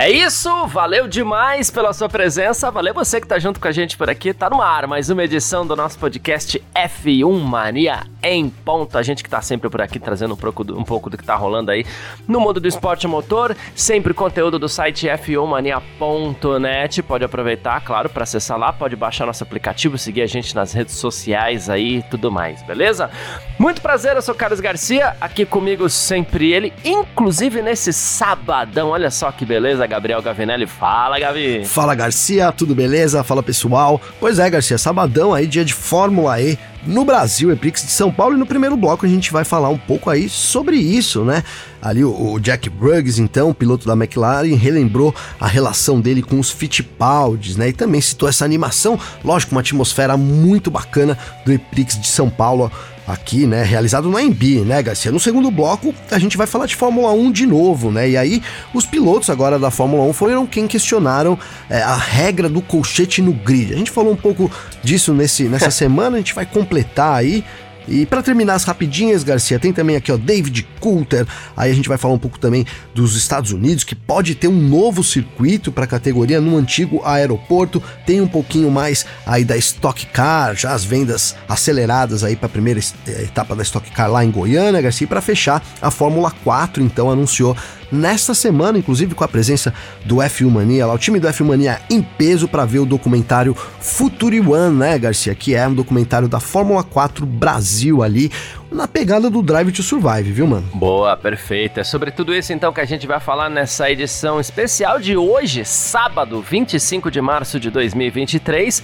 É isso, valeu demais pela sua presença, valeu você que tá junto com a gente por aqui, tá no ar mais uma edição do nosso podcast F1 Mania em ponto, a gente que tá sempre por aqui trazendo um pouco, do, um pouco do que tá rolando aí no mundo do esporte motor, sempre conteúdo do site f1mania.net, pode aproveitar, claro, para acessar lá, pode baixar nosso aplicativo, seguir a gente nas redes sociais aí e tudo mais, beleza? Muito prazer, eu sou Carlos Garcia, aqui comigo sempre ele, inclusive nesse sabadão, olha só que beleza, Gabriel Gavinelli. Fala, Gavi. Fala, Garcia, tudo beleza? Fala, pessoal. Pois é, Garcia, sabadão aí, dia de Fórmula E no Brasil, Eprix de São Paulo, e no primeiro bloco a gente vai falar um pouco aí sobre isso, né? Ali o, Jack Bruggs, então, piloto da McLaren, relembrou a relação dele com os Fittipaldis, né? E também citou essa animação, lógico, uma atmosfera muito bacana do Eprix de São Paulo aqui, né, realizado no AMB, né, Garcia? No segundo bloco, a gente vai falar de Fórmula 1 de novo, né? E aí, os pilotos agora da Fórmula 1 foram quem questionaram é, a regra do colchete no grid. A gente falou um pouco disso nesse, nessa semana, a gente vai completar aí e para terminar as rapidinhas, Garcia, tem também aqui ó David Coulter. Aí a gente vai falar um pouco também dos Estados Unidos, que pode ter um novo circuito para a categoria no antigo aeroporto. Tem um pouquinho mais aí da Stock Car, já as vendas aceleradas aí para a primeira eh, etapa da Stock Car lá em Goiânia, Garcia. E para fechar, a Fórmula 4 então anunciou nesta semana, inclusive com a presença do F1 Mania, lá, o time do F1 Mania em peso para ver o documentário Futuri One, né, Garcia? Que é um documentário da Fórmula 4 Brasil ali, na pegada do Drive to Survive, viu, mano? Boa, perfeito. É sobre tudo isso então que a gente vai falar nessa edição especial de hoje, sábado, 25 de março de 2023.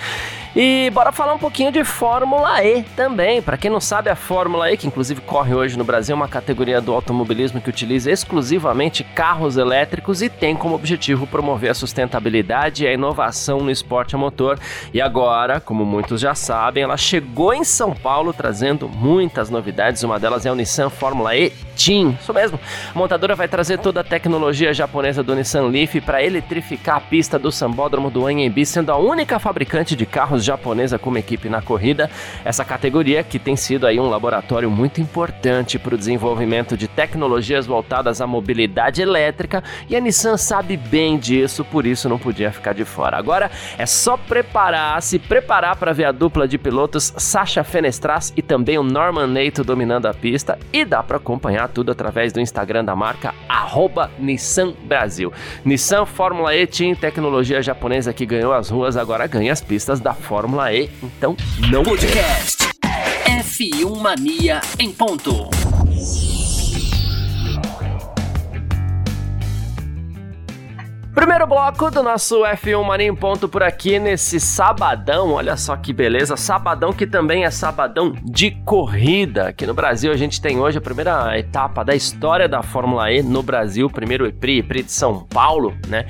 E bora falar um pouquinho de Fórmula E também. Para quem não sabe, a Fórmula E, que inclusive corre hoje no Brasil, é uma categoria do automobilismo que utiliza exclusivamente carros elétricos e tem como objetivo promover a sustentabilidade e a inovação no esporte a motor. E agora, como muitos já sabem, ela chegou em São Paulo trazendo muitas novidades novidades, uma delas é o Nissan Fórmula E Team. Isso mesmo. A montadora vai trazer toda a tecnologia japonesa do Nissan Leaf para eletrificar a pista do Sambódromo do Anhembi, sendo a única fabricante de carros japonesa com uma equipe na corrida. Essa categoria que tem sido aí um laboratório muito importante para o desenvolvimento de tecnologias voltadas à mobilidade elétrica e a Nissan sabe bem disso, por isso não podia ficar de fora. Agora é só preparar, se preparar para ver a dupla de pilotos Sasha Fenestras e também o Norman Nato dominando a pista e dá para acompanhar tudo através do Instagram da marca Nissan Brasil. Nissan Fórmula E Team, tecnologia japonesa que ganhou as ruas, agora ganha as pistas da Fórmula E, então não Podcast F1 Mania em ponto. Primeiro bloco do nosso F1 Mania em ponto por aqui nesse sabadão, olha só que beleza, sabadão que também é sabadão de corrida. Aqui no Brasil a gente tem hoje a primeira etapa da história da Fórmula E no Brasil, primeiro EPRI, EPRI de São Paulo, né?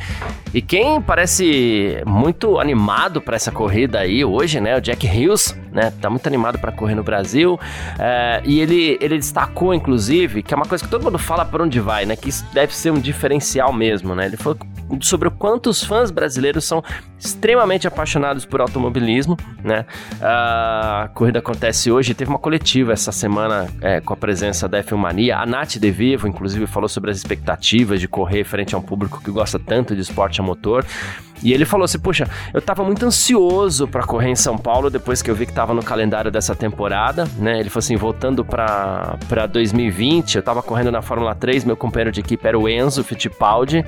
E quem parece muito animado para essa corrida aí hoje, né? O Jack Hills, né? Tá muito animado para correr no Brasil. É, e ele, ele destacou, inclusive, que é uma coisa que todo mundo fala por onde vai, né? Que isso deve ser um diferencial mesmo, né? Ele falou sobre o quanto os fãs brasileiros são extremamente apaixonados por automobilismo, né? A corrida acontece hoje, teve uma coletiva essa semana é, com a presença da F1 Mania. A Nath De Vivo, inclusive, falou sobre as expectativas de correr frente a um público que gosta tanto de esporte a motor. E ele falou assim: Puxa, eu tava muito ansioso para correr em São Paulo depois que eu vi que tava no calendário dessa temporada, né? Ele falou assim: voltando para 2020, eu tava correndo na Fórmula 3, meu companheiro de equipe era o Enzo Fittipaldi,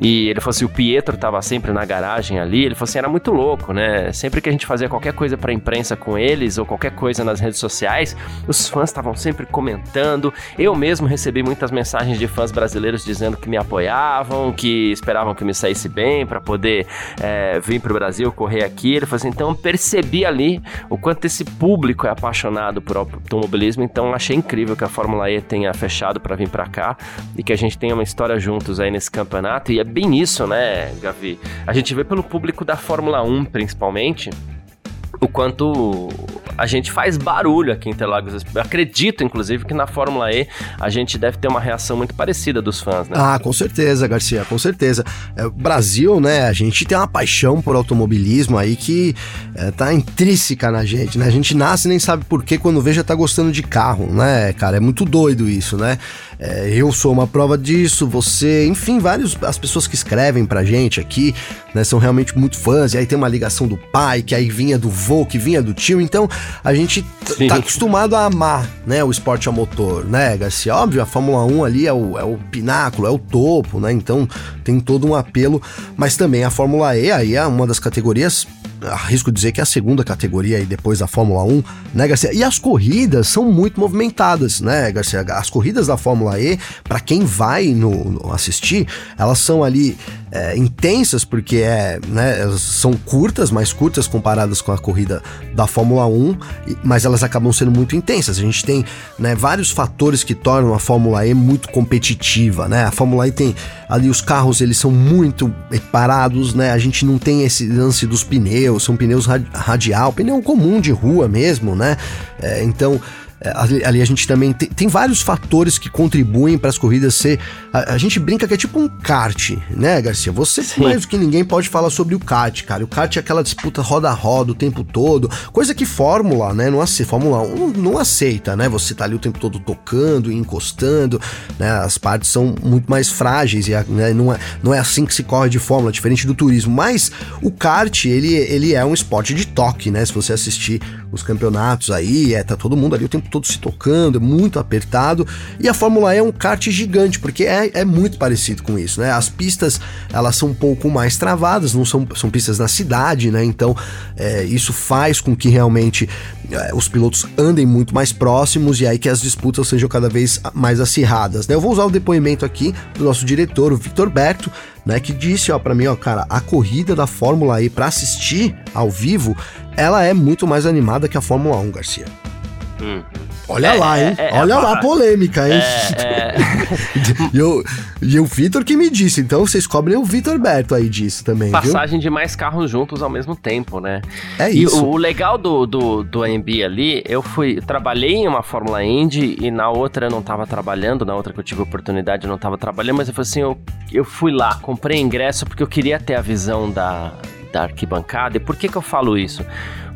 e ele falou assim: o Pietro tava sempre na garagem ali. Ele falou assim: era muito louco, né? Sempre que a gente fazia qualquer coisa pra imprensa com eles ou qualquer coisa nas redes sociais, os fãs estavam sempre comentando. Eu mesmo recebi muitas mensagens de fãs brasileiros dizendo que me apoiavam, que esperavam que eu me saísse bem para poder é, vir para o Brasil, correr aqui. Ele falou assim, então percebi ali o quanto esse público é apaixonado por automobilismo, então achei incrível que a Fórmula E tenha fechado para vir para cá e que a gente tenha uma história juntos aí nesse campeonato. E é bem isso, né, Gavi? A gente vê pelo público da Fórmula 1, principalmente, o quanto a gente faz barulho aqui em Interlagos. Eu acredito, inclusive, que na Fórmula E a gente deve ter uma reação muito parecida dos fãs, né? Ah, com certeza, Garcia, com certeza. É, Brasil, né, a gente tem uma paixão por automobilismo aí que é, tá intrínseca na gente, né? A gente nasce e nem sabe por que quando vê já tá gostando de carro, né, cara? É muito doido isso, né? É, eu sou uma prova disso, você, enfim, vários as pessoas que escrevem pra gente aqui, né, são realmente muito fãs, e aí tem uma ligação do pai, que aí vinha do vô, que vinha do tio, então a gente tá acostumado a amar, né, o esporte a motor, né, Garcia? Óbvio, a Fórmula 1 ali é o, é o pináculo, é o topo, né, então tem todo um apelo, mas também a Fórmula E aí é uma das categorias arrisco dizer que é a segunda categoria aí depois da Fórmula 1, né, Garcia? E as corridas são muito movimentadas, né, Garcia? As corridas da Fórmula E, para quem vai no, no, assistir, elas são ali é, intensas porque é, né, são curtas, mais curtas comparadas com a corrida da Fórmula 1, mas elas acabam sendo muito intensas. A gente tem né, vários fatores que tornam a Fórmula E muito competitiva, né? A Fórmula E tem ali os carros, eles são muito parados, né? A gente não tem esse lance dos pneus, são pneus radial, pneu comum de rua mesmo, né? É, então ali, ali, a gente também tem, tem vários fatores que contribuem para as corridas ser. A, a, gente brinca que é tipo um kart, né, Garcia? Você Sim. mais do que ninguém pode falar sobre o kart, cara. O kart é aquela disputa roda a roda o tempo todo, coisa que Fórmula, né? Não aceita, Fórmula 1 não aceita, né? Você tá ali o tempo todo tocando e encostando, né? As partes são muito mais frágeis e né? não, é, não é assim que se corre de Fórmula, diferente do turismo. Mas o kart, ele, ele é um esporte de toque, né? Se você assistir os campeonatos aí, é, tá todo mundo ali o tempo todo se tocando, é muito apertado. E a Fórmula E é um kart gigante, porque é, é muito parecido com isso, né? As pistas, elas são um pouco mais travadas, não são, são pistas na cidade, né? Então, é, isso faz com que realmente é, os pilotos andem muito mais próximos e aí que as disputas sejam cada vez mais acirradas, né? Eu vou usar o depoimento aqui do nosso diretor, o Victor Berto, né, que disse, ó, para mim, ó, cara, a corrida da Fórmula E para assistir ao vivo, ela é muito mais animada que a Fórmula 1, Garcia. Hum. Olha é, lá, hein? É, é, Olha lá a polêmica, hein? É, é. e, eu, e o Vitor que me disse, então vocês cobrem o Vitor Berto aí disso também. Passagem viu? de mais carros juntos ao mesmo tempo, né? É isso. E o, o legal do, do, do AMB ali, eu fui. Trabalhei em uma Fórmula Indy e na outra eu não tava trabalhando, na outra que eu tive oportunidade eu não tava trabalhando, mas eu falei assim, eu, eu fui lá, comprei ingresso porque eu queria ter a visão da, da arquibancada. E por que que eu falo isso?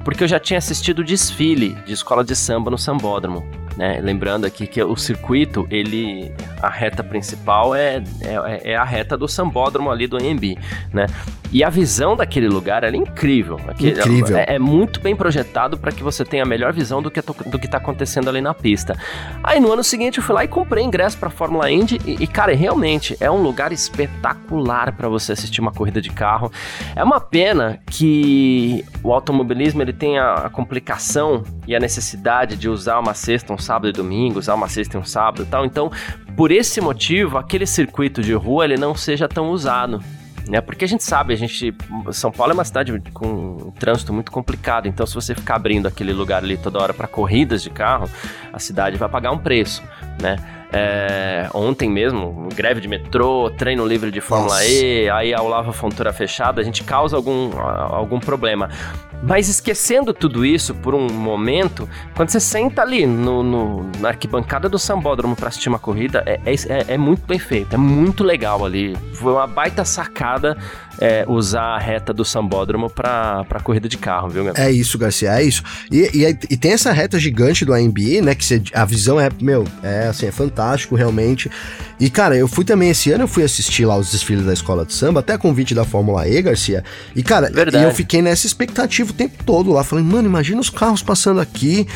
Porque eu já tinha assistido o desfile de escola de samba no Sambódromo. Né? Lembrando aqui que o circuito, ele, a reta principal é, é, é a reta do sambódromo ali do AMB, né? E a visão daquele lugar é incrível. Aquele, incrível. É, é, muito bem projetado para que você tenha a melhor visão do que, do que tá acontecendo ali na pista. Aí no ano seguinte eu fui lá e comprei ingresso para Fórmula Indy e, e, cara, realmente é um lugar espetacular para você assistir uma corrida de carro. É uma pena que o automobilismo ele tem a, a complicação e a necessidade de usar uma sexta, um sábado e domingo, usar uma sexta e um sábado e tal. Então, por esse motivo, aquele circuito de rua ele não seja tão usado né? Porque a gente sabe, a gente São Paulo é uma cidade com um trânsito muito complicado, então se você ficar abrindo aquele lugar ali toda hora para corridas de carro, a cidade vai pagar um preço, né? É, ontem mesmo, greve de metrô, treino livre de Fórmula Nossa. E, aí a Olava Fontoura fechada, a gente causa algum, algum problema. Mas esquecendo tudo isso por um momento, quando você senta ali no, no na arquibancada do Sambódromo para assistir uma corrida, é, é, é, muito bem feito, é muito legal ali. Foi uma baita sacada é, usar a reta do Sambódromo para corrida de carro, viu, Gabriel? É isso, Garcia, é isso. E, e, e, tem essa reta gigante do AMB, né? Que você, a visão é, meu, é assim, é fantástico realmente. E, cara, eu fui também esse ano, eu fui assistir lá os desfiles da escola de samba, até convite da Fórmula E, Garcia. E, cara, Verdade. eu fiquei nessa expectativa o tempo todo lá. Falei, mano, imagina os carros passando aqui.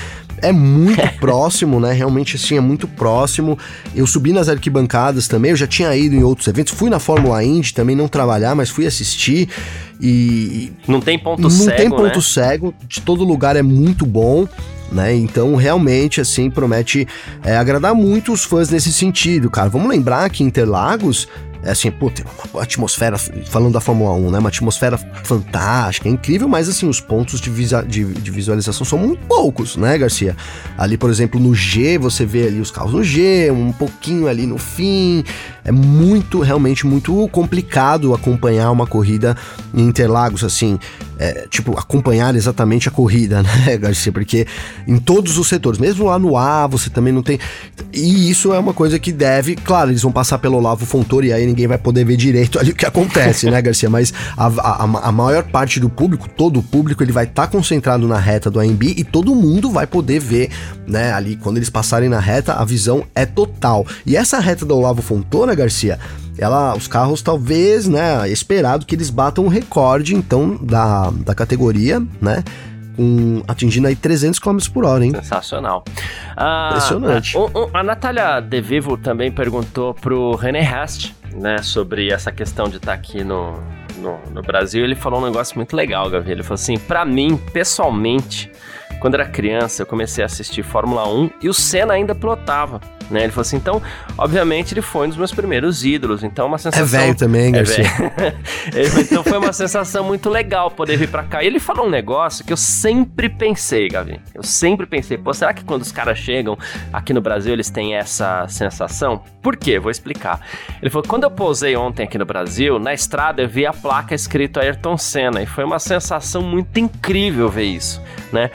É muito próximo, né? Realmente, assim, é muito próximo. Eu subi nas arquibancadas também, eu já tinha ido em outros eventos. Fui na Fórmula Indy também, não trabalhar, mas fui assistir. E. Não tem ponto não cego. Não tem ponto né? cego, de todo lugar é muito bom né? Então, realmente, assim, promete é, agradar muito os fãs nesse sentido, cara. Vamos lembrar que Interlagos é assim, pô, tem uma atmosfera, falando da Fórmula 1, né? Uma atmosfera fantástica, é incrível, mas assim, os pontos de, visa, de, de, visualização são muito poucos, né, Garcia? Ali, por exemplo, no G, você vê ali os carros no G, um pouquinho ali no fim. É muito, realmente muito complicado acompanhar uma corrida em Interlagos, assim é, tipo, acompanhar exatamente a corrida, né, Garcia? Porque em todos os setores, mesmo lá no A, você também não tem. E isso é uma coisa que deve, claro, eles vão passar pelo Olavo Fontoura e aí ninguém vai poder ver direito ali o que acontece, né, Garcia? Mas a, a, a, maior parte do público, todo o público, ele vai estar tá concentrado na reta do AMB e todo mundo vai poder ver, né, ali, quando eles passarem na reta, a visão é total. E essa reta do Olavo Fontoura, Garcia, ela, os carros talvez, né, esperado que eles batam o recorde, então, da, da categoria, né, com, atingindo aí 300 km por hora, hein? Sensacional. Ah, Impressionante. A, a, a Natália De Vivo também perguntou pro René Rast, né, sobre essa questão de estar tá aqui no, no, no, Brasil. Ele falou um negócio muito legal, Gavi. Ele falou assim: para mim, pessoalmente, quando era criança, eu comecei a assistir Fórmula 1 e o Senna ainda pilotava. Né? Ele falou assim, então, obviamente ele foi um dos meus primeiros ídolos, então uma sensação... É velho também, Garcia. É então foi uma sensação muito legal poder vir para cá. E ele falou um negócio que eu sempre pensei, Gavi, eu sempre pensei, pô, será que quando os caras chegam aqui no Brasil eles têm essa sensação? Por quê? Vou explicar. Ele falou, quando eu pousei ontem aqui no Brasil, na estrada eu vi a placa escrito Ayrton Senna e foi uma sensação muito incrível ver isso, né?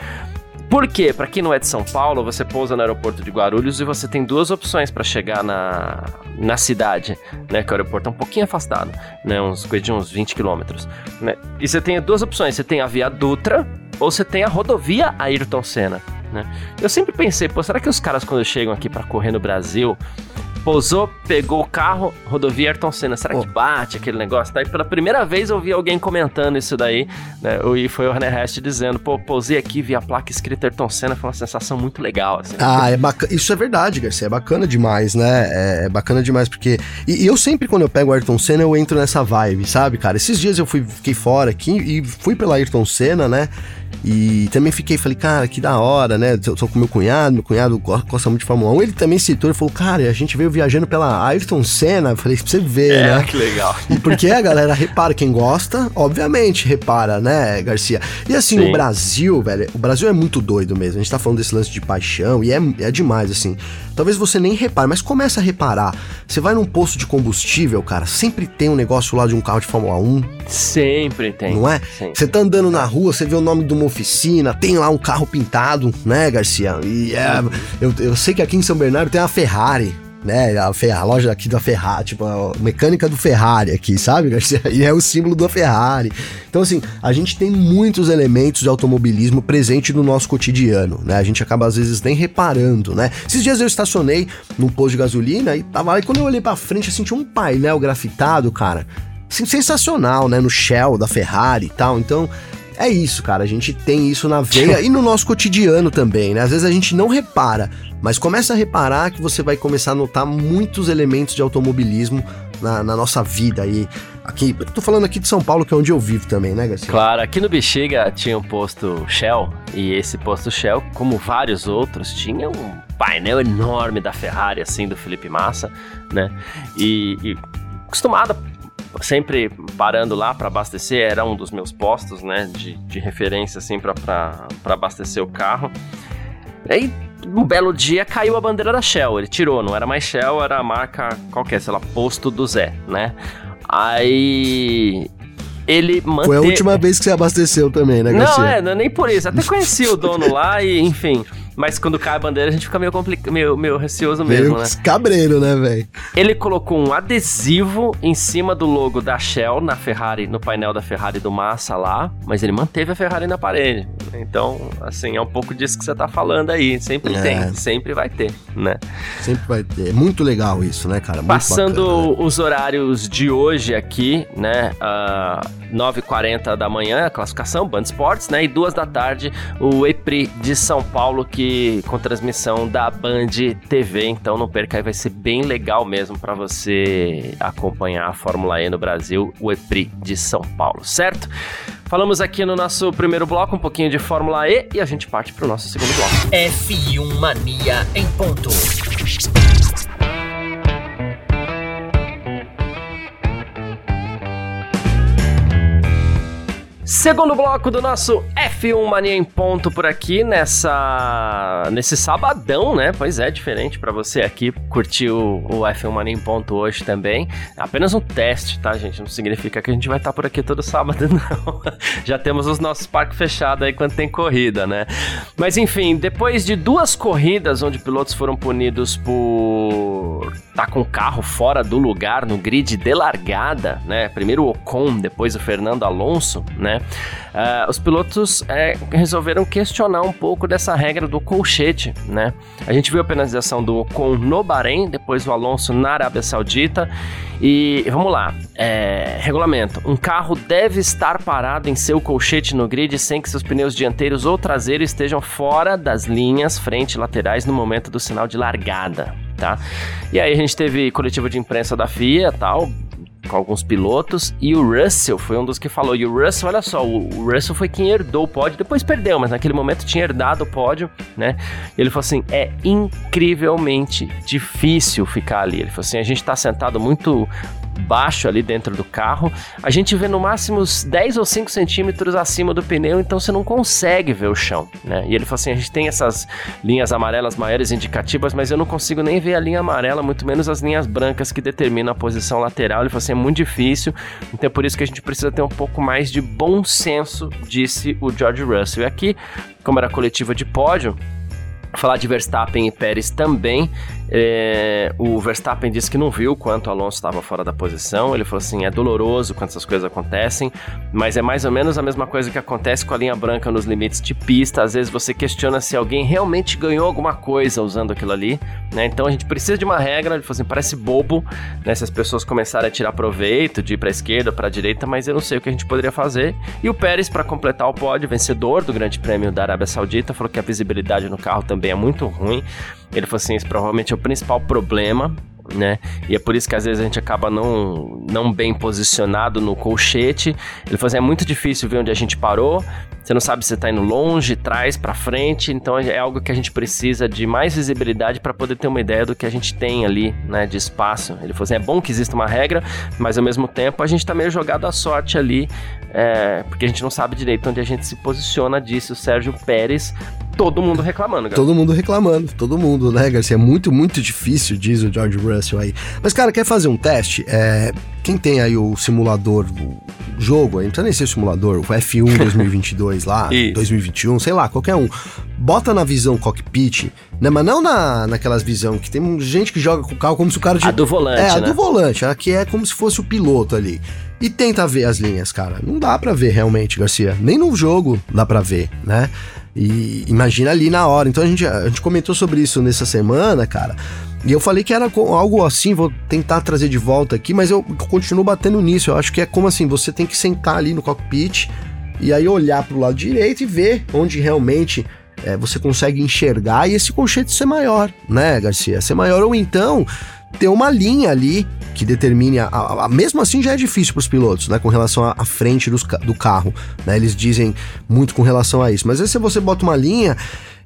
Por quê? Para quem não é de São Paulo, você pousa no aeroporto de Guarulhos e você tem duas opções para chegar na, na cidade, né? Que o aeroporto é um pouquinho afastado, né? Uns coisa de uns 20 quilômetros, né? E você tem duas opções, você tem a Via Dutra ou você tem a rodovia Ayrton Senna, né? Eu sempre pensei, pô, será que os caras quando chegam aqui para correr no Brasil, Pousou, pegou o carro, rodovia Ayrton Senna. Será que bate aquele negócio? Daí pela primeira vez eu vi alguém comentando isso daí, né? E foi o René Rest dizendo, pô, pousei aqui, vi a placa escrita Ayrton Senna, foi uma sensação muito legal, assim. Ah, é bacana. Isso é verdade, Garcia, é bacana demais, né? É, é bacana demais, porque... E, e, eu sempre, quando eu pego o Ayrton Senna, eu entro nessa vibe, sabe, cara? Esses dias eu fui, fiquei fora aqui e fui pela Ayrton Senna, né? E também fiquei, falei, cara, que da hora, né? Eu tô com meu cunhado, meu cunhado gosta muito de Fórmula 1. Ele também citou, ele falou, cara, a gente veio viajando pela Ayrton Senna. Eu falei, pra você ver, é, né? que legal. E porque a galera repara, quem gosta, obviamente repara, né, Garcia? E assim, Sim. o Brasil, velho, o Brasil é muito doido mesmo. A gente tá falando desse lance de paixão e é, é demais, assim. Talvez você nem repare, mas começa a reparar. Você vai num posto de combustível, cara, sempre tem um negócio lá de um carro de Fórmula 1. Sempre tem. Não é? Você tá andando na rua, você vê o nome uma oficina, tem lá um carro pintado, né, Garcia? E é, eu, eu sei que aqui em São Bernardo tem uma Ferrari né? A, a loja aqui da Ferrari, tipo, a mecânica do Ferrari aqui, sabe, Garcia? E é o símbolo da Ferrari. Então, assim, a gente tem muitos elementos de automobilismo presente no nosso cotidiano, né? A gente acaba, às vezes, nem reparando, né? Esses dias eu estacionei num posto de gasolina e tava lá, e quando eu olhei pra frente, assim, tinha um painel grafitado, cara. Assim, sensacional, né? No Shell da Ferrari e tal. Então, é isso, cara. A gente tem isso na veia e no nosso cotidiano também, né? Às vezes a gente não repara, mas começa a reparar que você vai começar a notar muitos elementos de automobilismo na, na nossa vida aí. Aqui, tô falando aqui de São Paulo, que é onde eu vivo também, né, Garcia? Claro, aqui no Bexiga tinha um posto Shell, e esse posto Shell, como vários outros, tinha um painel enorme da Ferrari, assim, do Felipe Massa, né? E, e acostumado sempre parando lá para abastecer, era um dos meus postos, né, de, de referência, assim, para abastecer o carro. Aí, um belo dia, caiu a bandeira da Shell, ele tirou, não era mais Shell, era a marca qualquer, sei lá, posto do Zé, né? Aí ele manteve... Foi a última vez que você abasteceu também, né, Garcia? Não, é, não, nem por isso. Até conheci o dono lá e, enfim... Mas quando cai a bandeira, a gente fica meio, complica... meio, meio receoso mesmo, meio né? cabreiro, né, velho? Ele colocou um adesivo em cima do logo da Shell na Ferrari, no painel da Ferrari do Massa lá, mas ele manteve a Ferrari na parede. Então, assim, é um pouco disso que você tá falando aí. Sempre é. tem, sempre vai ter, né? Sempre vai ter. É muito legal isso, né, cara? Muito Passando bacana, né? os horários de hoje aqui, né? Uh, 9h40 da manhã, a classificação, Band Esportes, né? E duas da tarde, o EPRI de São Paulo, com transmissão da Band TV. Então não perca aí, vai ser bem legal mesmo para você acompanhar a Fórmula E no Brasil, o EPRI de São Paulo, certo? Falamos aqui no nosso primeiro bloco um pouquinho de Fórmula E e a gente parte para o nosso segundo bloco. F1 Mania em ponto. Segundo bloco do nosso F1 Mania em ponto por aqui nessa nesse sabadão, né? Pois é, diferente para você aqui curtir o, o, F1 Mania em ponto hoje também. Apenas um teste, tá, gente? Não significa que a gente vai estar tá por aqui todo sábado, não. Já temos os nossos parques fechados aí quando tem corrida, né? Mas enfim, depois de duas corridas onde pilotos foram punidos por tá com o carro fora do lugar no grid de largada, né? Primeiro o Ocon, depois o Fernando Alonso, né? Uh, os pilotos é, resolveram questionar um pouco dessa regra do colchete, né? A gente viu a penalização do Ocon no Bahrein, depois o Alonso na Arábia Saudita. E vamos lá, é, regulamento: um carro deve estar parado em seu colchete no grid sem que seus pneus dianteiros ou traseiros estejam fora das linhas frente e laterais no momento do sinal de largada. Tá? E aí a gente teve coletiva de imprensa da FIA, tal, com alguns pilotos, e o Russell foi um dos que falou. E o Russell, olha só, o Russell foi quem herdou o pódio, depois perdeu, mas naquele momento tinha herdado o pódio, né? Ele falou assim: é incrivelmente difícil ficar ali. Ele falou assim: a gente tá sentado muito baixo ali dentro do carro. A gente vê no máximo uns 10 ou 5 centímetros acima do pneu, então você não consegue ver o chão, né? E ele falou assim: a gente tem essas linhas amarelas maiores indicativas, mas eu não consigo nem ver a linha amarela, muito menos as linhas brancas que determinam a posição lateral. Ele falou assim: é muito difícil, então é por isso que a gente precisa ter um pouco mais de bom senso, disse o George Russell. E aqui, como era coletiva de pódio, falar de Verstappen e Pérez também. É, o Verstappen disse que não viu quanto o Alonso estava fora da posição. Ele falou assim: é doloroso quando essas coisas acontecem, mas é mais ou menos a mesma coisa que acontece com a linha branca nos limites de pista. Às vezes você questiona se alguém realmente ganhou alguma coisa usando aquilo ali, né? Então a gente precisa de uma regra. Ele falou assim: parece bobo, né? Se as pessoas começarem a tirar proveito de ir para a esquerda, para a direita, mas eu não sei o que a gente poderia fazer. E o Pérez, para completar o pódio, vencedor do Grande Prêmio da Arábia Saudita, falou que a visibilidade no carro também é muito ruim. Ele falou assim: esse provavelmente é o principal problema né? E é por isso que às vezes a gente acaba não, não bem posicionado no colchete. Ele falou assim, é muito difícil ver onde a gente parou. Você não sabe se está indo longe, trás, para frente. Então é algo que a gente precisa de mais visibilidade para poder ter uma ideia do que a gente tem ali, né, de espaço. Ele falou assim, é bom que exista uma regra, mas ao mesmo tempo a gente está meio jogado à sorte ali, é, porque a gente não sabe direito onde a gente se posiciona, disse o Sérgio Pérez todo mundo reclamando, cara. Todo mundo reclamando, todo mundo, né, Garcia? É muito, muito difícil, diz o George Russell aí. Mas, cara, quer fazer um teste? É, quem tem aí o simulador, o jogo, aí, não precisa nem ser o simulador, o F1 2022 lá, 2021, sei lá, qualquer um. Bota na visão cockpit, né? Mas não na, naquelas visão que tem gente que joga com o carro como se o cara... De... A do volante, É, a né? do volante, a que é como se fosse o piloto ali. E tenta ver as linhas, cara. Não dá para ver realmente, Garcia. Nem no jogo dá para ver, né? E imagina ali na hora. Então a gente, a gente comentou sobre isso nessa semana, cara. E eu falei que era algo assim, vou tentar trazer de volta aqui, mas eu continuo batendo nisso. Eu acho que é como assim, você tem que sentar ali no cockpit e aí olhar para o lado direito e ver onde realmente é, você consegue enxergar e esse colchete ser maior, né, Garcia? Ser maior ou então ter uma linha ali que determine a, a, a, mesmo assim já é difícil para os pilotos, né, com relação à frente dos, do carro, né, eles dizem muito com relação a isso. Mas aí se você bota uma linha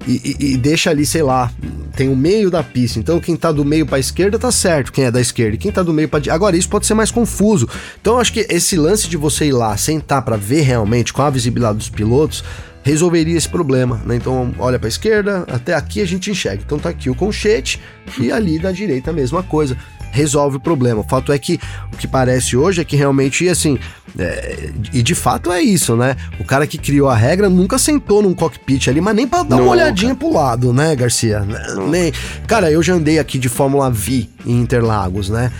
e, e, e, deixa ali, sei lá, tem o meio da pista, então quem tá do meio para esquerda tá certo, quem é da esquerda, quem tá do meio para agora isso pode ser mais confuso. Então acho que esse lance de você ir lá sentar para ver realmente com a visibilidade dos pilotos resolveria esse problema, né? Então, olha para a esquerda, até aqui a gente enxerga. Então tá aqui o conchete e ali da direita a mesma coisa resolve o problema. O fato é que o que parece hoje é que realmente, assim, é, e de fato é isso, né? O cara que criou a regra nunca sentou num cockpit ali, mas nem para dar nunca. uma olhadinha pro lado, né, Garcia? Nunca. Nem. Cara, eu já andei aqui de Fórmula V em Interlagos, né?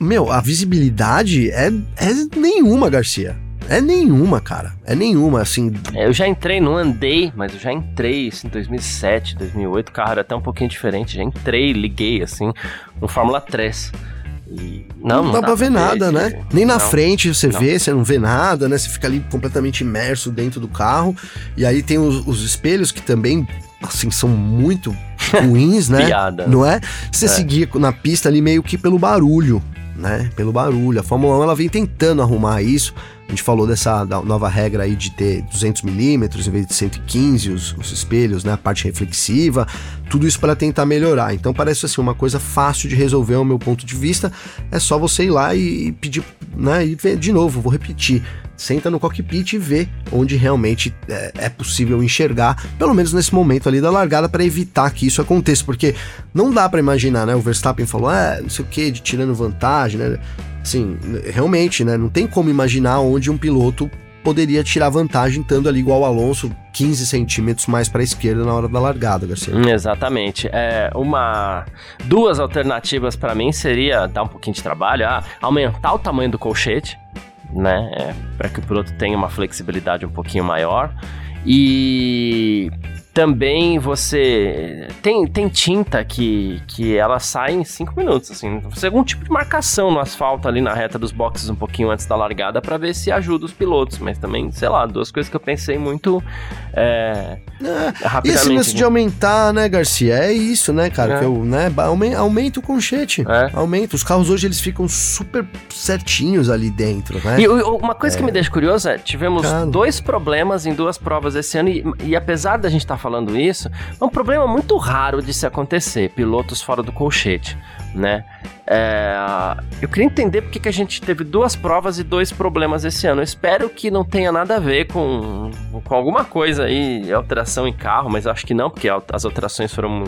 meu, a visibilidade é, é nenhuma, Garcia. É nenhuma, cara. É nenhuma, assim. É, eu já entrei, não andei, mas eu já entrei, assim, em 2007, 2008. O carro era até um pouquinho diferente. Já entrei, liguei, assim, no Fórmula 3. E não, não, não dá, dá pra ver nada, né? Nem na não, frente você não. vê, você não vê nada, né? Você fica ali completamente imerso dentro do carro. E aí tem os, os espelhos que também, assim, são muito ruins, né? Piada. Não é? Você é. seguir na pista ali meio que pelo barulho, né? Pelo barulho. A Fórmula 1 ela vem tentando arrumar isso a gente falou dessa nova regra aí de ter 200 milímetros em vez de 115 os, os espelhos, né, a parte reflexiva, tudo isso para tentar melhorar. Então parece assim uma coisa fácil de resolver ao meu ponto de vista. É só você ir lá e pedir, né, e de novo. Vou repetir. Senta no cockpit e vê onde realmente é, é possível enxergar, pelo menos nesse momento ali da largada, para evitar que isso aconteça, porque não dá para imaginar, né? O Verstappen falou, é, não sei o que, de tirando vantagem, né? Sim, realmente, né? Não tem como imaginar onde um piloto poderia tirar vantagem estando ali igual o Alonso 15 centímetros mais para a esquerda na hora da largada, Garcia. Exatamente. É, uma duas alternativas para mim seria dar um pouquinho de trabalho, ah, aumentar o tamanho do colchete, né, é, para que o piloto tenha uma flexibilidade um pouquinho maior. E também você tem, tem tinta que, que ela sai em 5 minutos, assim. Você algum tipo de marcação no asfalto ali na reta dos boxes um pouquinho antes da largada para ver se ajuda os pilotos, mas também, sei lá, duas coisas que eu pensei muito é, é, rapidamente. E esse lance né? de aumentar, né, Garcia? É isso, né, cara? É. Que eu, né, aumenta o conchete. É. Aumenta. Os carros hoje eles ficam super certinhos ali dentro, né? E uma coisa que me é. deixa curiosa é, tivemos dois problemas em duas provas esse ano e, e apesar da gente estar tá falando isso, é um problema muito raro de se acontecer, pilotos fora do colchete, né? É, eu queria entender porque que a gente teve duas provas e dois problemas esse ano. Eu espero que não tenha nada a ver com, com alguma coisa aí, alteração em carro, mas acho que não, porque as alterações foram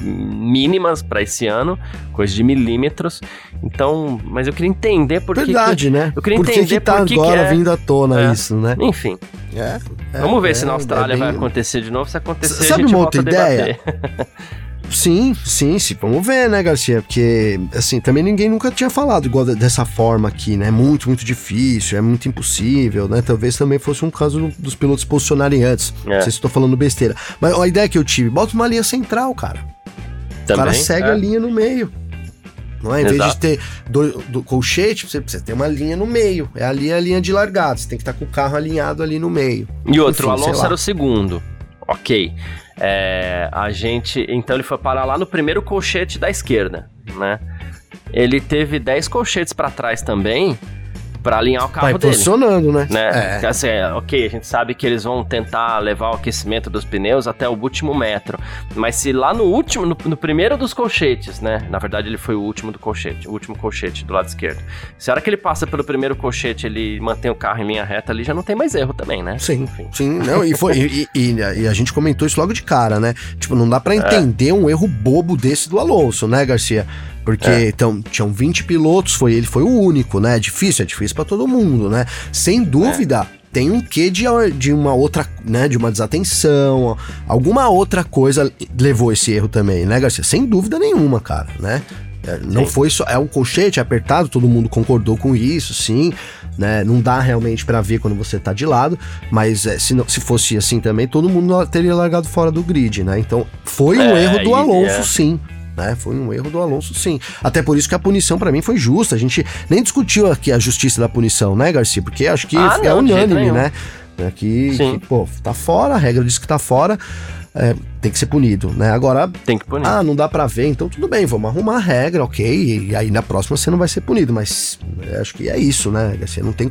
mínimas para esse ano, coisa de milímetros. Então, mas eu queria entender por Verdade, que, né? Eu queria por entender que tá por que agora que é... vindo à tona é. isso, né? Enfim. É, é Vamos ver é, se na Austrália bem... vai acontecer de novo. Se acontecer, Sabe a gente uma outra ideia? Sim, sim, sim. Vamos ver, né, Garcia? Porque, assim, também ninguém nunca tinha falado igual dessa forma aqui, né? Muito, muito difícil, é muito impossível, né? Talvez também fosse um caso dos pilotos posicionarem antes. É. Não sei se estou falando besteira. Mas a ideia que eu tive, bota uma linha central, cara. Também, o cara segue é. a linha no meio. Não é? Em Exato. vez de ter do, do colchete, você precisa ter uma linha no meio. É ali a linha de largada. Você tem que estar com o carro alinhado ali no meio. E outro, Enfim, o Alonso era o segundo. Ok. É, a gente. Então ele foi parar lá no primeiro colchete da esquerda, né? Ele teve 10 colchetes para trás também para alinhar o carro Vai dele. posicionando, né? né? É. Assim, é, ok, a gente sabe que eles vão tentar levar o aquecimento dos pneus até o último metro, mas se lá no último, no, no, primeiro dos colchetes, né? Na verdade ele foi o último do colchete, o último colchete do lado esquerdo. Se a hora que ele passa pelo primeiro colchete, ele mantém o carro em linha reta ali, já não tem mais erro também, né? Sim, Enfim. sim, não, e, foi, e, e, e, a gente comentou isso logo de cara, né? Tipo, não dá para é. entender é. um erro bobo desse do Alonso, né, Garcia? Porque é. então, tinham 20 pilotos, foi ele foi o único, né? É difícil, é difícil para todo mundo, né? Sem dúvida, é. tem um quê de, de uma outra, né, de uma desatenção, alguma outra coisa levou esse erro também, né, Garcia? Sem dúvida nenhuma, cara, né? É, não sim. foi só. É um colchete apertado, todo mundo concordou com isso, sim. Né? Não dá realmente para ver quando você tá de lado, mas é, se, não, se fosse assim também, todo mundo teria largado fora do grid, né? Então foi um é, erro do Alonso, é. sim né? Foi um erro do Alonso, sim. Até por isso que a punição para mim foi justa. A gente nem discutiu aqui a justiça da punição, né, Garcia? Porque acho que ah, é não, unânime, né? É que, pô, tá fora, a regra diz que tá fora. É, tem que ser punido, né? Agora, tem que punir. Ah, não dá para ver, então tudo bem, vamos arrumar a regra, ok? E aí na próxima você não vai ser punido, mas é, acho que é isso, né? Assim, não tem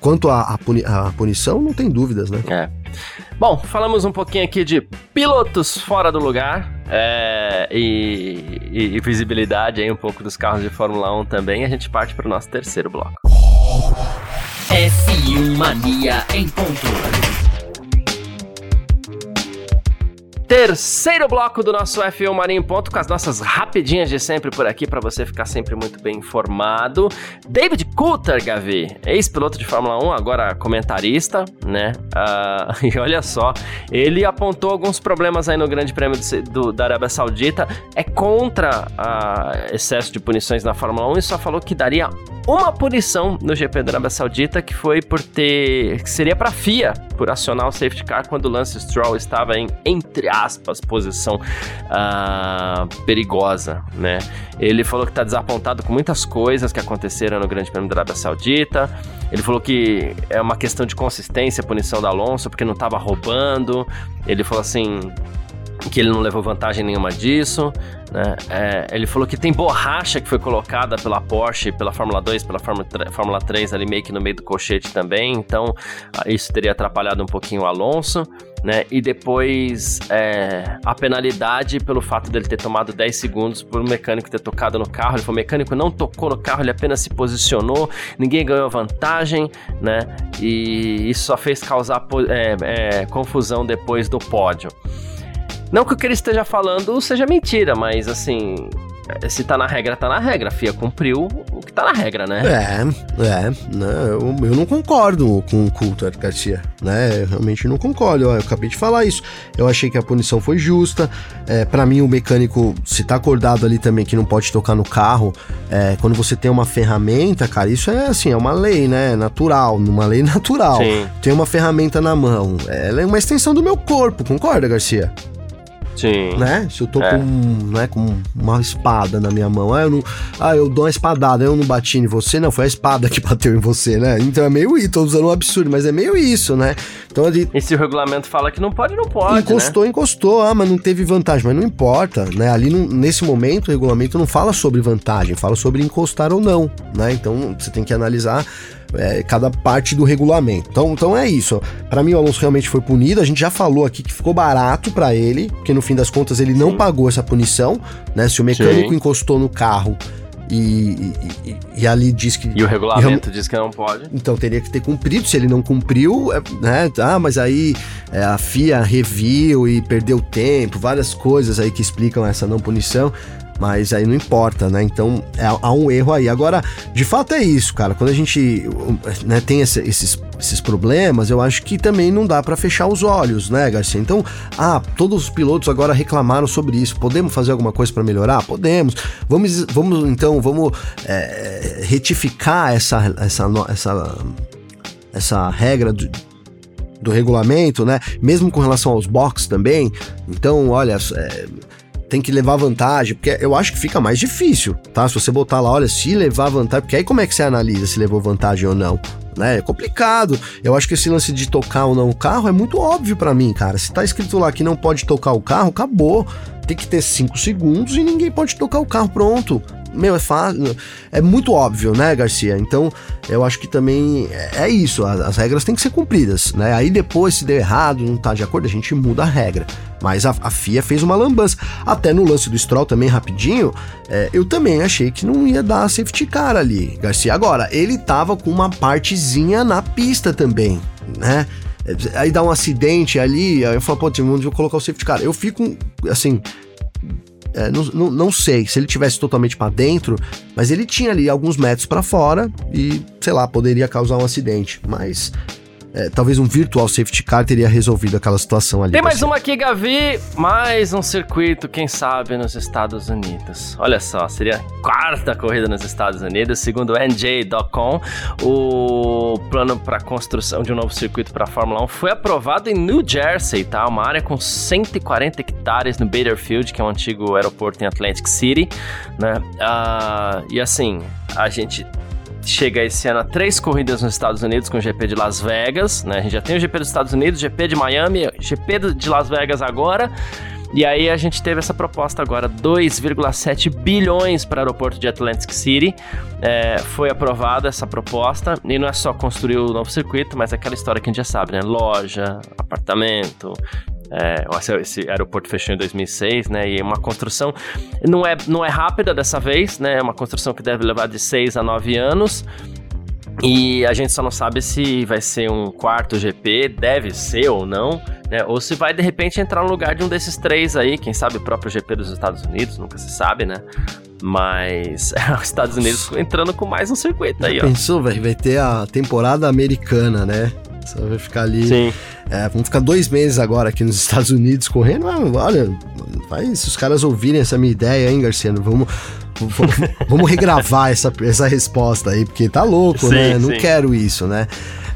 quanto à puni punição, não tem dúvidas, né? É. Bom, falamos um pouquinho aqui de pilotos fora do lugar é, e, e, e, visibilidade aí um pouco dos carros de Fórmula 1 também. A gente parte para o nosso terceiro bloco. F1 Mania em ponto. Terceiro bloco do nosso F1 Marinho Ponto com as nossas rapidinhas de sempre por aqui para você ficar sempre muito bem informado. David Coulter, Gavi, ex-piloto de Fórmula 1, agora comentarista, né? Uh, e olha só, ele apontou alguns problemas aí no Grande Prêmio do, do, da Arábia Saudita. É contra uh, excesso de punições na Fórmula 1 e só falou que daria uma punição no GP da Arábia Saudita que foi por ter. que seria para FIA, por acionar o safety car quando o Lance Stroll estava em, entre aspas, posição uh, perigosa, né? Ele falou que tá desapontado com muitas coisas que aconteceram no Grande Prêmio da Arábia Saudita. Ele falou que é uma questão de consistência a punição da Alonso, porque não estava roubando. Ele falou assim que ele não levou vantagem nenhuma disso. Né? É, ele falou que tem borracha que foi colocada pela Porsche, pela Fórmula 2, pela Fórmula, Fórmula 3 ali meio que no meio do colchete também, então isso teria atrapalhado um pouquinho o Alonso. Né? E depois é, a penalidade pelo fato dele ter tomado 10 segundos por um mecânico ter tocado no carro. Ele o mecânico não tocou no carro, ele apenas se posicionou, ninguém ganhou vantagem, né? E isso só fez causar é, é, confusão depois do pódio. Não que o que ele esteja falando seja mentira, mas assim, se tá na regra, tá na regra. A FIA cumpriu o que tá na regra, né? É, é. Né, eu, eu não concordo com o Coulter Garcia, né? Eu realmente não concordo. Eu, eu, acabei de falar isso. Eu achei que a punição foi justa. É, para mim, o mecânico, se tá acordado ali também que não pode tocar no carro, é, quando você tem uma ferramenta, cara, isso é assim, é uma lei, né? Natural, uma lei natural. Sim. Tem uma ferramenta na mão. Ela é uma extensão do meu corpo, concorda, Garcia? Sim. Né? Se eu tô é. com, né, com uma espada na minha mão, ah eu, não, ah, eu dou uma espadada, eu não bati em você, não, foi a espada que bateu em você, né? Então é meio isso, tô usando um absurdo, mas é meio isso, né? Então ali. E se o regulamento fala que não pode, não pode. Encostou, né? encostou, ah, mas não teve vantagem, mas não importa, né? Ali nesse momento o regulamento não fala sobre vantagem, fala sobre encostar ou não, né? Então você tem que analisar é, cada parte do regulamento. Então, então é isso. Para mim, o Alonso realmente foi punido. A gente já falou aqui que ficou barato para ele, porque no fim das contas ele não Sim. pagou essa punição, né? Se o mecânico Sim. encostou no carro e, e, e, ali diz que. E o regulamento e, diz que não pode. Então teria que ter cumprido. Se ele não cumpriu, é, né? Ah, mas aí é, a FIA reviu e perdeu tempo, várias coisas aí que explicam essa não punição mas aí não importa, né? Então é, há um erro aí. Agora, de fato é isso, cara. Quando a gente né, tem esse, esses, esses problemas, eu acho que também não dá para fechar os olhos, né, Garcia? Então, ah, todos os pilotos agora reclamaram sobre isso. Podemos fazer alguma coisa para melhorar? Podemos. Vamos, vamos então, vamos é, retificar essa, essa, essa, essa regra do, do regulamento, né? Mesmo com relação aos box também. Então, olha, é, tem que levar vantagem, porque eu acho que fica mais difícil, tá? Se você botar lá, olha, se levar vantagem, porque aí como é que você analisa se levou vantagem ou não? Né? É complicado. Eu acho que esse lance de tocar ou não o carro é muito óbvio para mim, cara. Se tá escrito lá que não pode tocar o carro, acabou. Tem que ter 5 segundos e ninguém pode tocar o carro, pronto meu, é fácil. É muito óbvio, né, Garcia? Então, eu acho que também é, é isso. As, as, regras têm que ser cumpridas, né? Aí depois, se deu errado, não tá de acordo, a gente muda a regra. Mas a, a FIA fez uma lambança. Até no lance do Stroll também, rapidinho, é, eu também achei que não ia dar safety car ali, Garcia. Agora, ele tava com uma partezinha na pista também, né? Aí dá um acidente ali, aí eu falo, pô, vou colocar o safety car. Eu fico, assim, é, não, não, não, sei se ele tivesse totalmente para dentro, mas ele tinha ali alguns metros para fora e, sei lá, poderia causar um acidente. Mas é, talvez um virtual safety car teria resolvido aquela situação ali. Tem mais uma aqui, Gavi. Mais um circuito, quem sabe, nos Estados Unidos. Olha só, seria a quarta corrida nos Estados Unidos. Segundo o NJ.com, o plano para construção de um novo circuito para a Fórmula 1 foi aprovado em New Jersey, tá? Uma área com 140 hectares no Bader Field, que é um antigo aeroporto em Atlantic City, né? Uh, e assim, a gente chega esse ano a três corridas nos Estados Unidos com o GP de Las Vegas, né? A gente já tem o GP dos Estados Unidos, GP de Miami, GP de Las Vegas agora. E aí a gente teve essa proposta agora, 2,7 bilhões para o aeroporto de Atlantic City. É, foi aprovada essa proposta, e não é só construir o novo circuito, mas é aquela história que a gente já sabe, né? Loja, apartamento, é, esse aeroporto fechou em 2006, né? E uma construção não é, não é rápida dessa vez, né? É uma construção que deve levar de 6 a 9 anos. E a gente só não sabe se vai ser um quarto GP, deve ser ou não, né? Ou se vai de repente entrar no lugar de um desses três aí, quem sabe o próprio GP dos Estados Unidos, nunca se sabe, né? Mas os Estados Unidos entrando com mais um circuito aí, ó. Pensou, velho? Vai ter a temporada americana, né? Você vai ficar ali. Sim. É, vamos ficar dois meses agora aqui nos Estados Unidos correndo. Ah, olha, se os caras ouvirem essa minha ideia, hein, Garciano? Vamos, vamos, vamos regravar essa, essa resposta aí, porque tá louco, sim, né? Não quero isso, né?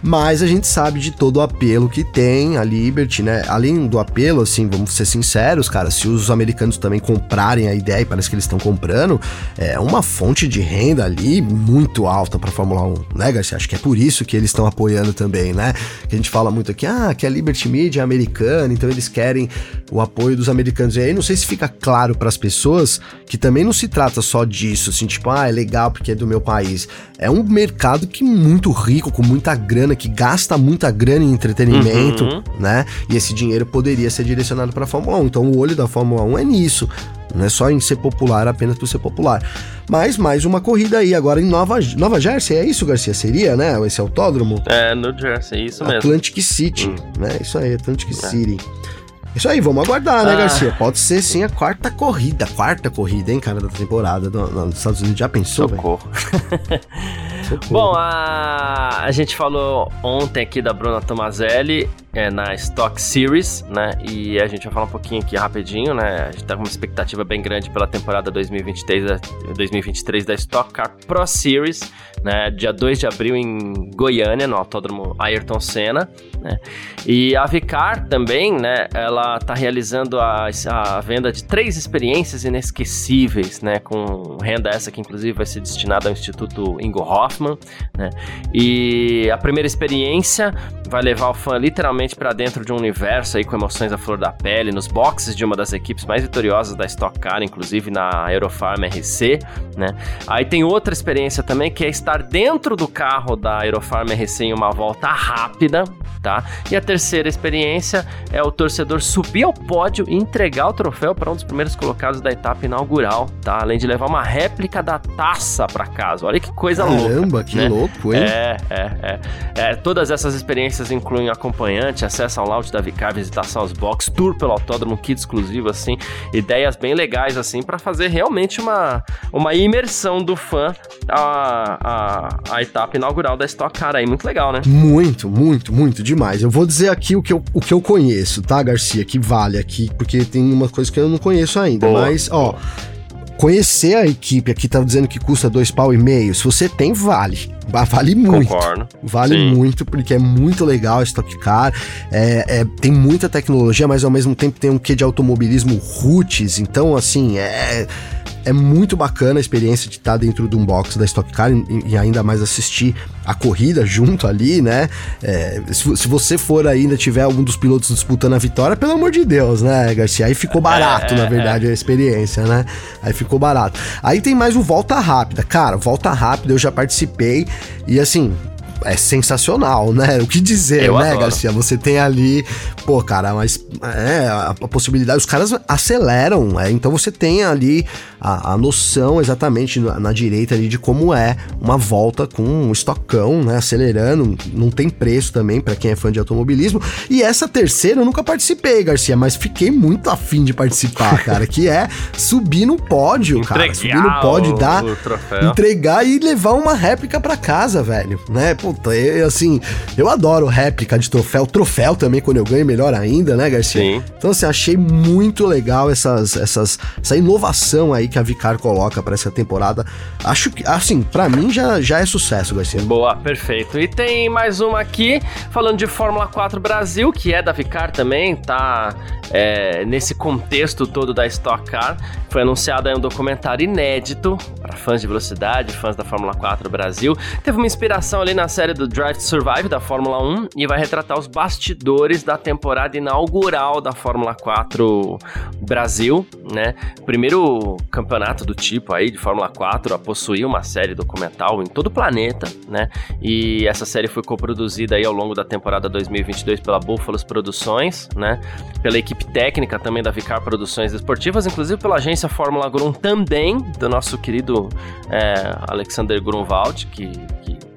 Mas a gente sabe de todo o apelo que tem a Liberty, né? Além do apelo, assim, vamos ser sinceros, cara, se os americanos também comprarem a ideia, e parece que eles estão comprando, é uma fonte de renda ali muito alta para Fórmula 1, né, Garcia? Acho que é por isso que eles estão apoiando também, né? Que a gente fala muito aqui, ah, que a Liberty Media é americana, então eles querem o apoio dos americanos. E aí não sei se fica claro para as pessoas que também não se trata só disso, assim, tipo, ah, é legal porque é do meu país. É um mercado que muito rico, com muita grana bacana que gasta muita grana em entretenimento, uhum. né? E esse dinheiro poderia ser direcionado para a Fórmula 1. Então o olho da Fórmula 1 é nisso. Não é só em ser popular apenas por ser popular. Mas mais uma corrida aí, agora em Nova, Nova Jersey, é isso, Garcia? Seria, né? Esse autódromo? É, no Jersey, isso mesmo. Atlantic City, hum. né? Isso aí, Atlantic é. City. Isso aí, vamos aguardar, né, ah. Garcia? Pode ser sim a quarta corrida, quarta corrida, hein, cara, da temporada do, nos Estados Unidos. Já pensou, Socorro. Bom, a, a gente falou ontem aqui da Bruna Tomazelli é, na Stock Series, né? E a gente vai falar um pouquinho aqui rapidinho, né? A gente tá com uma expectativa bem grande pela temporada 2023 da, 2023 da Stock Car Pro Series, né? Dia 2 de abril em Goiânia, no Autódromo Ayrton Senna, né? E a Vicar também, né? Ela tá realizando a, a venda de três experiências inesquecíveis, né? Com renda essa que inclusive vai ser destinada ao Instituto Ingo Hoffman, né? E a primeira experiência vai levar o fã literalmente para dentro de um universo aí com emoções à flor da pele, nos boxes de uma das equipes mais vitoriosas da Stock Car, inclusive na Aerofarm RC, né? Aí tem outra experiência também que é estar dentro do carro da Aerofarm RC em uma volta rápida, tá? E a terceira experiência é o torcedor subir ao pódio e entregar o troféu para um dos primeiros colocados da etapa inaugural, tá? Além de levar uma réplica da taça para casa. Olha que coisa Caramba, louca. Caramba, que né? louco, hein? É, é, é, é. Todas essas experiências incluem acompanhante, acesso ao lounge da Vicar, visitação aos box, tour pelo autódromo, kit exclusivo, assim, ideias bem legais, assim, para fazer realmente uma, uma imersão do fã a, a, a etapa inaugural da Stock Car aí. Muito legal, né? Muito, muito, muito demais. Eu vou dizer aqui o que eu, o que eu conheço, tá, Garcia? Que vale aqui, porque tem uma coisa que eu não conheço ainda. Boa. Mas, ó, conhecer a equipe aqui tá dizendo que custa dois pau e meio. Se você tem, vale. Vale muito. Concordo. Vale Sim. muito, porque é muito legal a Stock Car. É, é, tem muita tecnologia, mas ao mesmo tempo tem um quê de automobilismo roots. Então, assim, é é muito bacana a experiência de estar dentro de um box da Stock Car e, e ainda mais assistir a corrida junto ali, né? É, se, se, você for ainda tiver algum dos pilotos disputando a vitória, pelo amor de Deus, né, Garcia? Aí ficou barato, é, na é, verdade, é. a experiência, né? Aí ficou barato. Aí tem mais o Volta Rápida. Cara, Volta Rápida eu já participei e assim, é sensacional, né? O que dizer, Eu né, adoro. Garcia? Você tem ali, pô, cara, mas é, a, a possibilidade, os caras aceleram, é, então você tem ali a, a noção exatamente na, na, direita ali de como é uma volta com um estocão, né? Acelerando, não tem preço também para quem é fã de automobilismo. E essa terceira eu nunca participei, Garcia, mas fiquei muito afim de participar, cara, que é subir no pódio, cara. Subir no pódio, dar, entregar e levar uma réplica para casa, velho, né? Pô, puta, eu, assim, eu adoro réplica de troféu. Troféu também, quando eu ganho, melhor ainda, né, Garcia? Sim. Então, assim, achei muito legal essas, essas, essa inovação aí que a Vicar coloca para essa temporada. Acho que, assim, para mim já, já é sucesso, Garcia. Boa, perfeito. E tem mais uma aqui, falando de Fórmula 4 Brasil, que é da Vicar também, tá é, nesse contexto todo da Stock Car. Foi anunciado aí um documentário inédito para fãs de velocidade, fãs da Fórmula 4 Brasil. Teve uma inspiração ali na série do Drive to Survive da Fórmula 1 e vai retratar os bastidores da temporada inaugural da Fórmula 4 Brasil, né? Primeiro campeonato do tipo aí de Fórmula 4 a possuir uma série documental em todo o planeta, né? E essa série foi coproduzida aí ao longo da temporada 2022 pela Búfalos Produções, né? Pela equipe técnica também da Vicar Produções Esportivas, inclusive pela agência Fórmula Grum também, do nosso querido é, Alexander Grunwald, que, que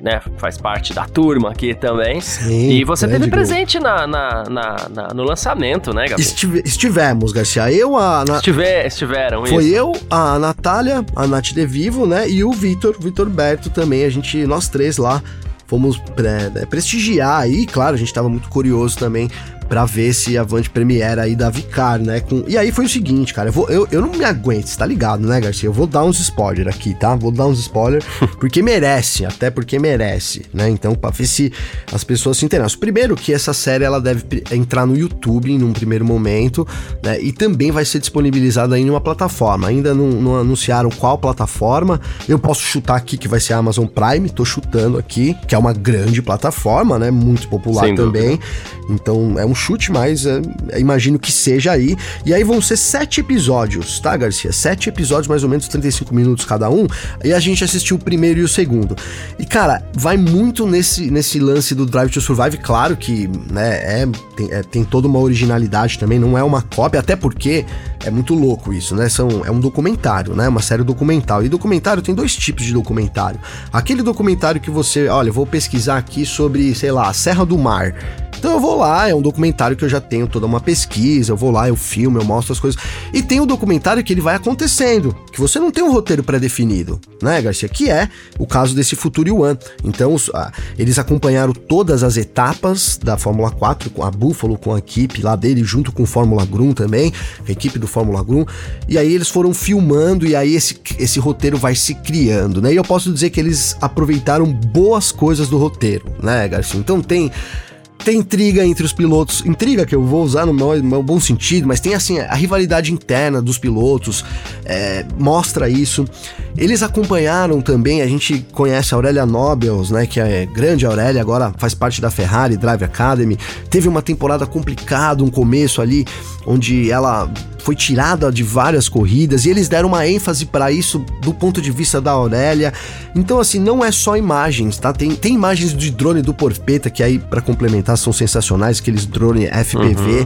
né, faz parte da turma aqui também. Sim, e você teve presente na, na, na, na, no lançamento, né, Gabriel? Estive, estivemos, Garcia. Eu, a. Na... Estiver, estiveram, Foi isso. eu, a Natália, a Nath De Vivo, né? E o Vitor, Vitor Berto também. A gente, nós três lá, fomos né, prestigiar aí, claro, a gente estava muito curioso também para ver esse Avante Premiere aí da Vicar, né? Com... E aí foi o seguinte, cara, eu, vou, eu, eu não me aguento, você tá ligado, né, Garcia? Eu vou dar uns spoilers aqui, tá? Vou dar uns spoilers, porque merece, até porque merece, né? Então, pra ver se as pessoas se interessam. Primeiro que essa série, ela deve entrar no YouTube num primeiro momento, né? E também vai ser disponibilizada em uma plataforma. Ainda não, não anunciaram qual plataforma. Eu posso chutar aqui que vai ser a Amazon Prime, tô chutando aqui, que é uma grande plataforma, né? Muito popular Sem também. Dúvida. Então, é um chute, mas é, imagino que seja aí. E aí vão ser sete episódios, tá, Garcia? Sete episódios, mais ou menos 35 minutos cada um. E a gente assistiu o primeiro e o segundo. E, cara, vai muito nesse, nesse lance do Drive to Survive. Claro que, né, é, tem, é, tem toda uma originalidade também, não é uma cópia, até porque é muito louco isso, né? São, é um documentário, né? Uma série documental. E documentário tem dois tipos de documentário. Aquele documentário que você, olha, vou pesquisar aqui sobre, sei lá, Serra do Mar. Então eu vou lá, é um documentário que eu já tenho toda uma pesquisa, eu vou lá, eu filmo, eu mostro as coisas. E tem o documentário que ele vai acontecendo, que você não tem um roteiro pré-definido, né, Garcia? Que é o caso desse Futuri One. Então os, ah, eles acompanharam todas as etapas da Fórmula 4, com a Buffalo, com a equipe lá dele, junto com Fórmula Grum também, a equipe do Fórmula Grum. E aí eles foram filmando e aí esse, esse roteiro vai se criando, né? E eu posso dizer que eles aproveitaram boas coisas do roteiro, né, Garcia? Então tem tem intriga entre os pilotos, intriga que eu vou usar no meu, no meu bom sentido, mas tem assim a rivalidade interna dos pilotos, é, mostra isso. Eles acompanharam também, a gente conhece a Aurélia Nobels, né, que é grande Aurélia, agora faz parte da Ferrari Drive Academy. Teve uma temporada complicada, um começo ali, onde ela foi tirada de várias corridas e eles deram uma ênfase para isso do ponto de vista da Aurélia. Então, assim, não é só imagens, tá? Tem, tem imagens de drone do Porpeta que aí, para complementar, são sensacionais, aqueles drone FPV. Uhum.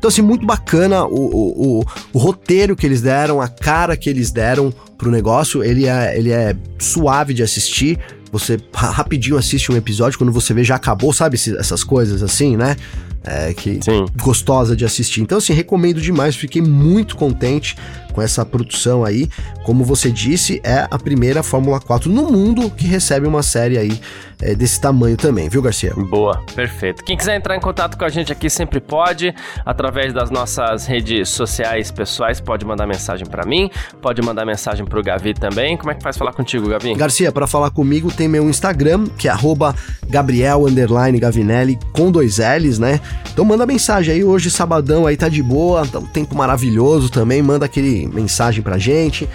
Então, assim, muito bacana o, o, o, o, roteiro que eles deram, a cara que eles deram pro negócio. Ele é, ele é suave de assistir. Você rapidinho assiste um episódio, quando você vê já acabou, sabe? Essas coisas assim, né? é, que Sim. gostosa de assistir. Então, assim, recomendo demais, fiquei muito contente com essa produção aí. Como você disse, é a primeira Fórmula 4 no mundo que recebe uma série aí é, desse tamanho também, viu, Garcia? Boa, perfeito. Quem quiser entrar em contato com a gente aqui sempre pode, através das nossas redes sociais pessoais, pode mandar mensagem para mim, pode mandar mensagem pro Gavi também. Como é que faz falar contigo, Gavi? Garcia, para falar comigo tem meu Instagram, que é Gabriel Gavinelli com dois L's, né? Então manda mensagem aí, hoje sabadão aí tá de boa, tá um tempo maravilhoso também, manda aquele mensagem pra gente.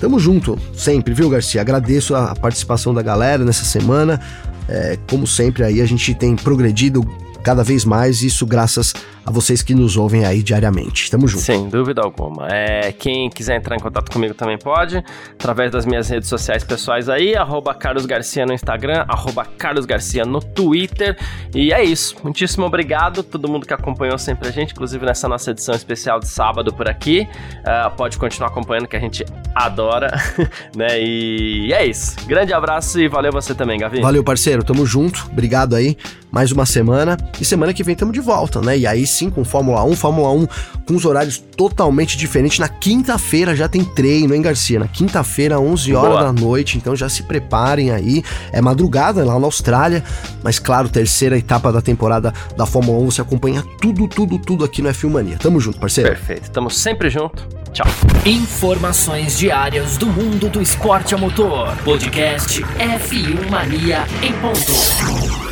Tamo junto, sempre, viu, Garcia? Agradeço a participação da galera nessa semana. É, como sempre, aí a gente tem progredido cada vez mais, isso graças a vocês que nos ouvem aí diariamente. Tamo junto. Sem dúvida alguma. É, quem quiser entrar em contato comigo também pode, através das minhas redes sociais pessoais aí, arroba Carlos Garcia no Instagram, arroba Carlos Garcia no Twitter. E é isso. Muitíssimo obrigado todo mundo que acompanhou sempre a gente, inclusive nessa nossa edição especial de sábado por aqui. Uh, pode continuar acompanhando que a gente adora, né? E é isso. Grande abraço e valeu você também, Gavi. Valeu, parceiro. Tamo junto. Obrigado aí. Mais uma semana. E semana que vem tamo de volta, né? E aí sim com Fórmula 1, Fórmula 1 com os horários totalmente diferentes. Na quinta-feira já tem treino, hein, Garcia? Na quinta-feira, 11 horas Boa. da noite, então já se preparem aí. É madrugada lá na Austrália, mas claro, terceira etapa da temporada da Fórmula 1, você acompanha tudo, tudo, tudo aqui no F1 Mania. Tamo junto, parceiro. Perfeito, tamo sempre junto. Tchau. Informações diárias do mundo do esporte a motor. Podcast F1 Mania em ponto.